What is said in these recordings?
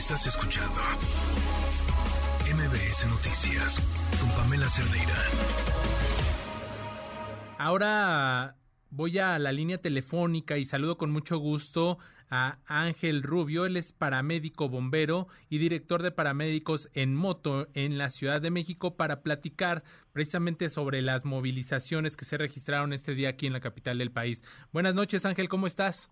Estás escuchando MBS Noticias con Pamela Cerdeira. Ahora voy a la línea telefónica y saludo con mucho gusto a Ángel Rubio. Él es paramédico bombero y director de paramédicos en moto en la Ciudad de México para platicar precisamente sobre las movilizaciones que se registraron este día aquí en la capital del país. Buenas noches, Ángel, ¿cómo estás?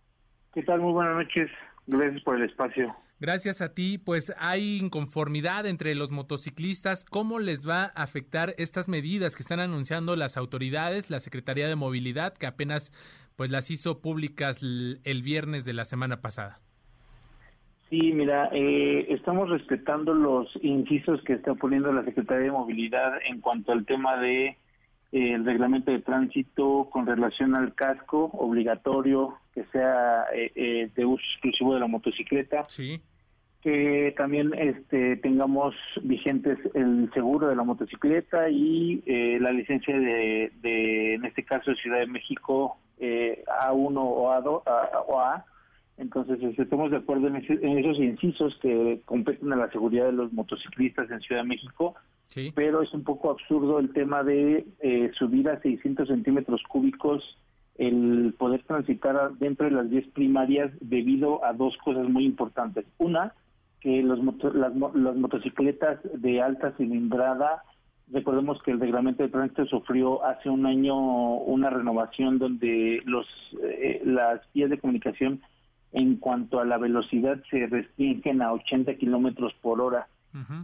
¿Qué tal? Muy buenas noches. Gracias por el espacio. Gracias a ti. Pues hay inconformidad entre los motociclistas. ¿Cómo les va a afectar estas medidas que están anunciando las autoridades, la Secretaría de Movilidad, que apenas pues las hizo públicas el viernes de la semana pasada? Sí, mira, eh, estamos respetando los incisos que está poniendo la Secretaría de Movilidad en cuanto al tema de eh, el reglamento de tránsito con relación al casco obligatorio que sea eh, de uso exclusivo de la motocicleta. Sí que también este, tengamos vigentes el seguro de la motocicleta y eh, la licencia de, de, en este caso, Ciudad de México eh, A1 o A2 o A. Entonces, este, estamos de acuerdo en, esos incisos que competen a la seguridad de los motociclistas en Ciudad de México, sí. pero es un poco absurdo el tema de eh, subir a 600 centímetros cúbicos el poder transitar dentro de las vías primarias debido a dos cosas muy importantes. Una, que los las, motocicletas de alta cilindrada, recordemos que el reglamento de tránsito sufrió hace un año una renovación donde los eh, las vías de comunicación en cuanto a la velocidad se restringen a 80 kilómetros por hora.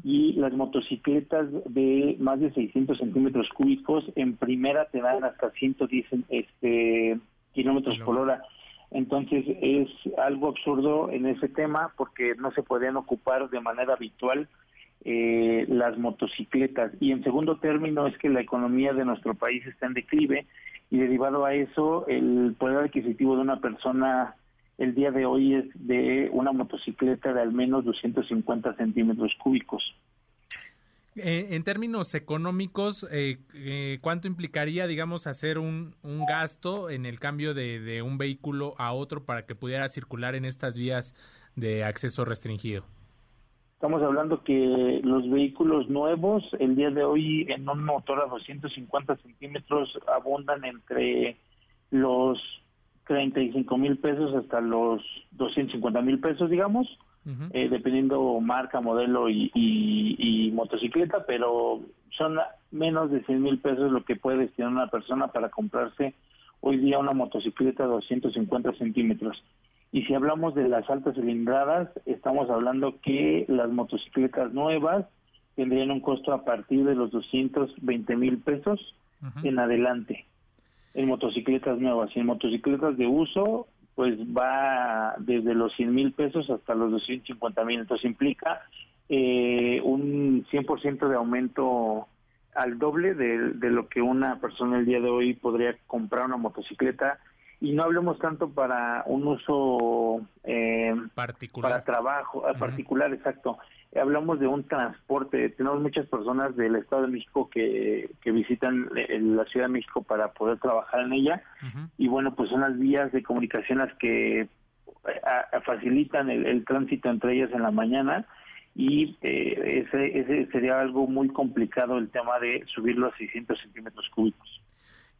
Y las motocicletas de más de 600 centímetros cúbicos en primera te dan hasta 110 este kilómetros por hora entonces es algo absurdo en ese tema porque no se podían ocupar de manera habitual eh, las motocicletas. Y en segundo término es que la economía de nuestro país está en declive y derivado a eso el poder adquisitivo de una persona el día de hoy es de una motocicleta de al menos 250 centímetros cúbicos. En términos económicos, eh, eh, ¿cuánto implicaría, digamos, hacer un, un gasto en el cambio de, de, un vehículo a otro para que pudiera circular en estas vías de acceso restringido? Estamos hablando que los vehículos nuevos, el día de hoy, en un motor a 250 centímetros, abundan entre los 35 mil pesos hasta los 250 mil pesos, digamos eh, dependiendo marca, modelo y, motocicleta, pero son menos de 100 mil pesos lo que puede destinar una persona para comprarse hoy día una motocicleta de 250 centímetros. Y si hablamos de las altas cilindradas, estamos hablando que las motocicletas nuevas tendrían un costo a partir de los 220 mil pesos en adelante. En motocicletas nuevas y en motocicletas de uso pues va desde los 100 mil pesos hasta los 250 mil. Entonces implica eh, un 100% de aumento al doble de, lo que una persona el día de hoy podría comprar una motocicleta. Y no hablemos tanto para un uso eh, particular. para trabajo, particular, exacto hablamos de un transporte. Tenemos muchas personas del Estado de México que, que visitan eh, la Ciudad de México para poder trabajar en ella. Y bueno, pues son las vías de comunicación las que eh, facilitan el, tránsito entre ellas en la mañana. Y eh, ese, ese sería algo muy complicado el tema de subirlo a 600 centímetros cúbicos.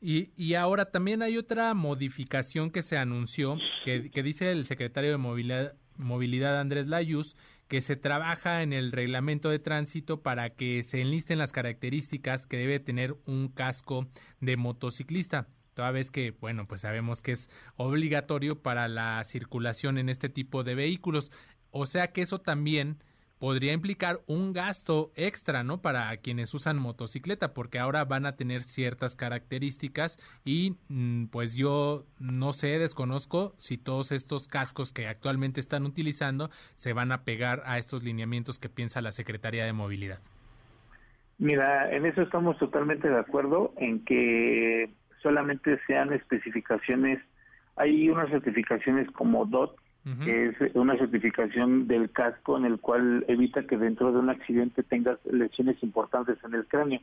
Y, y ahora también hay otra modificación que se anunció, que, que dice el secretario de Movilidad, Movilidad Andrés Layuz, que se trabaja en el reglamento de tránsito para que se enlisten las características que debe tener un casco de motociclista toda vez que, bueno, pues sabemos que es obligatorio para la circulación en este tipo de vehículos. O sea que eso también podría implicar un gasto extra, ¿no? Para quienes usan motocicleta, porque ahora van a tener ciertas características y mm, pues yo no sé, desconozco si todos estos cascos que actualmente están utilizando se van a pegar a estos lineamientos que piensa la Secretaría de Movilidad. Mira, en eso estamos totalmente de acuerdo, en que solamente sean especificaciones, hay unas certificaciones como DOT, que es una certificación del casco en el cual evita que dentro de un accidente tengas lesiones importantes en el cráneo.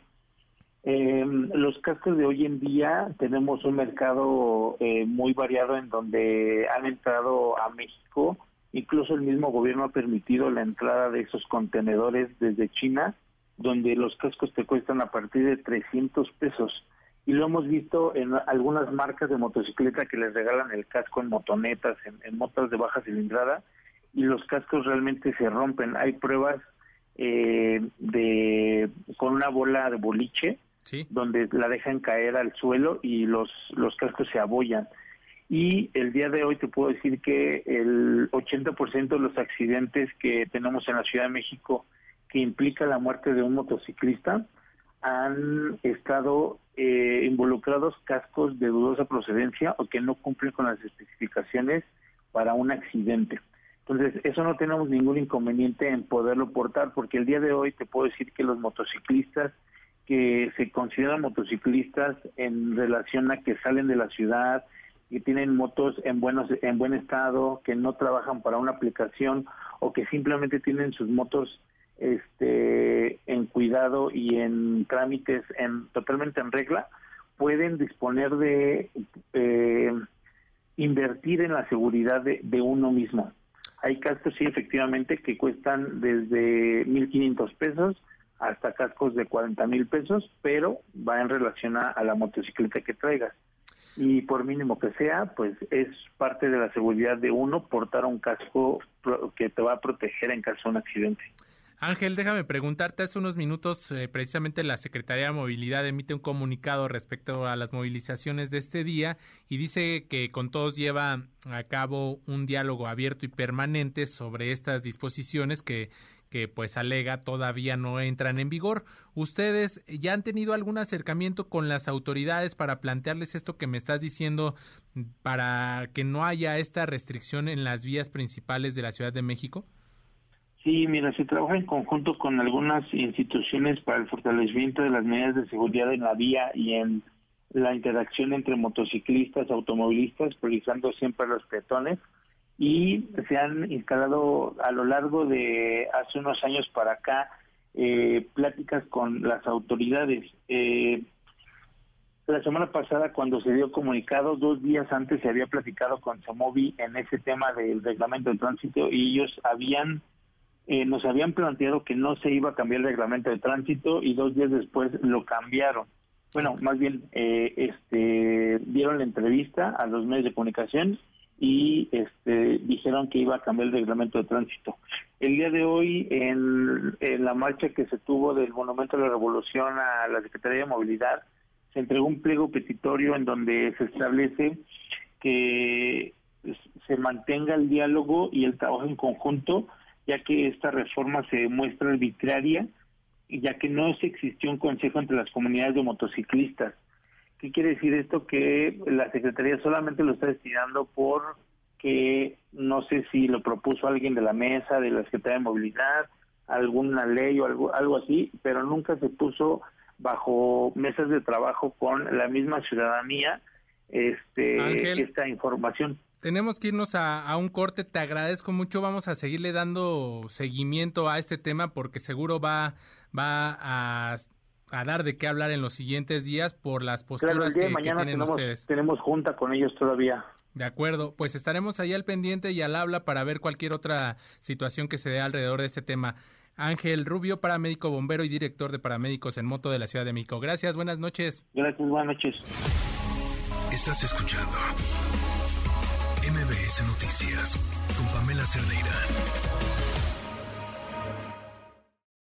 Eh, los cascos de hoy en día tenemos un mercado eh, muy variado en donde han entrado a México Incluso el mismo gobierno ha permitido la entrada de esos contenedores desde China, donde los cascos te cuestan a partir de 300 pesos. Y lo hemos visto en algunas marcas de motocicleta que les regalan el casco en motonetas, en, motos de baja cilindrada, y los cascos realmente se rompen. Hay pruebas eh, de con una bola de boliche, donde la dejan caer al suelo y los, los cascos se abollan y el día de hoy te puedo decir que el 80% de los accidentes que tenemos en la Ciudad de México que implica la muerte de un motociclista han estado eh, involucrados cascos de dudosa procedencia o que no cumplen con las especificaciones para un accidente. Entonces, eso no tenemos ningún inconveniente en poderlo portar, porque el día de hoy te puedo decir que los motociclistas que se consideran motociclistas en relación a que salen de la ciudad, que tienen motos en buenos en buen estado, que no trabajan para una aplicación o que simplemente tienen sus motos este en cuidado y en trámites en totalmente en regla, pueden disponer de eh, invertir en la seguridad de, uno mismo. Hay cascos, sí, efectivamente, que cuestan desde 1.500 pesos hasta cascos de 40 mil pesos, pero va en relación a la motocicleta que traigas y por mínimo que sea, pues es parte de la seguridad de uno portar un casco que te va a proteger en caso de un accidente. Ángel, déjame preguntarte, hace unos minutos eh, precisamente la Secretaría de Movilidad emite un comunicado respecto a las movilizaciones de este día y dice que con todos lleva a cabo un diálogo abierto y permanente sobre estas disposiciones que, que pues alega todavía no entran en vigor. ¿Ustedes ya han tenido algún acercamiento con las autoridades para plantearles esto que me estás diciendo para que no haya esta restricción en las vías principales de la Ciudad de México? Sí, mira, se trabaja en conjunto con algunas instituciones para el fortalecimiento de las medidas de seguridad en la vía y en la interacción entre motociclistas, automovilistas, priorizando siempre a los peatones y se han instalado a lo largo de hace unos años para acá eh, pláticas con las autoridades. Eh, la semana pasada, cuando se dio comunicado, dos días antes se había platicado con Samovi en ese tema del reglamento de tránsito y ellos habían eh, nos habían planteado que no se iba a cambiar el reglamento de tránsito y dos días después lo cambiaron. Bueno, más bien eh, este, dieron la entrevista a los medios de comunicación y este, dijeron que iba a cambiar el reglamento de tránsito. El día de hoy, en, la marcha que se tuvo del Monumento de la Revolución a la Secretaría de Movilidad, se entregó un pliego petitorio en donde se establece que se mantenga el diálogo y el trabajo en conjunto, ya que esta reforma se muestra arbitraria, ya que no se existió un consejo entre las comunidades de motociclistas ¿Qué quiere decir esto? Que la Secretaría solamente lo está destinando por que no sé si lo propuso alguien de la mesa, de la Secretaría de Movilidad, alguna ley o algo, algo así, pero nunca se puso bajo mesas de trabajo con la misma ciudadanía este, esta información. Tenemos que irnos a, a, un corte. Te agradezco mucho. Vamos a seguirle dando seguimiento a este tema porque seguro va, va a a dar de qué hablar en los siguientes días por las posturas que, tienen tenemos, ustedes. Tenemos junta con ellos todavía. De acuerdo, pues estaremos ahí al pendiente y al habla para ver cualquier otra situación que se dé alrededor de este tema. Ángel Rubio, paramédico bombero y director de paramédicos en moto de la Ciudad de México. Gracias, buenas noches. Gracias, buenas noches. Estás escuchando MBS Noticias con Pamela Cerdeira.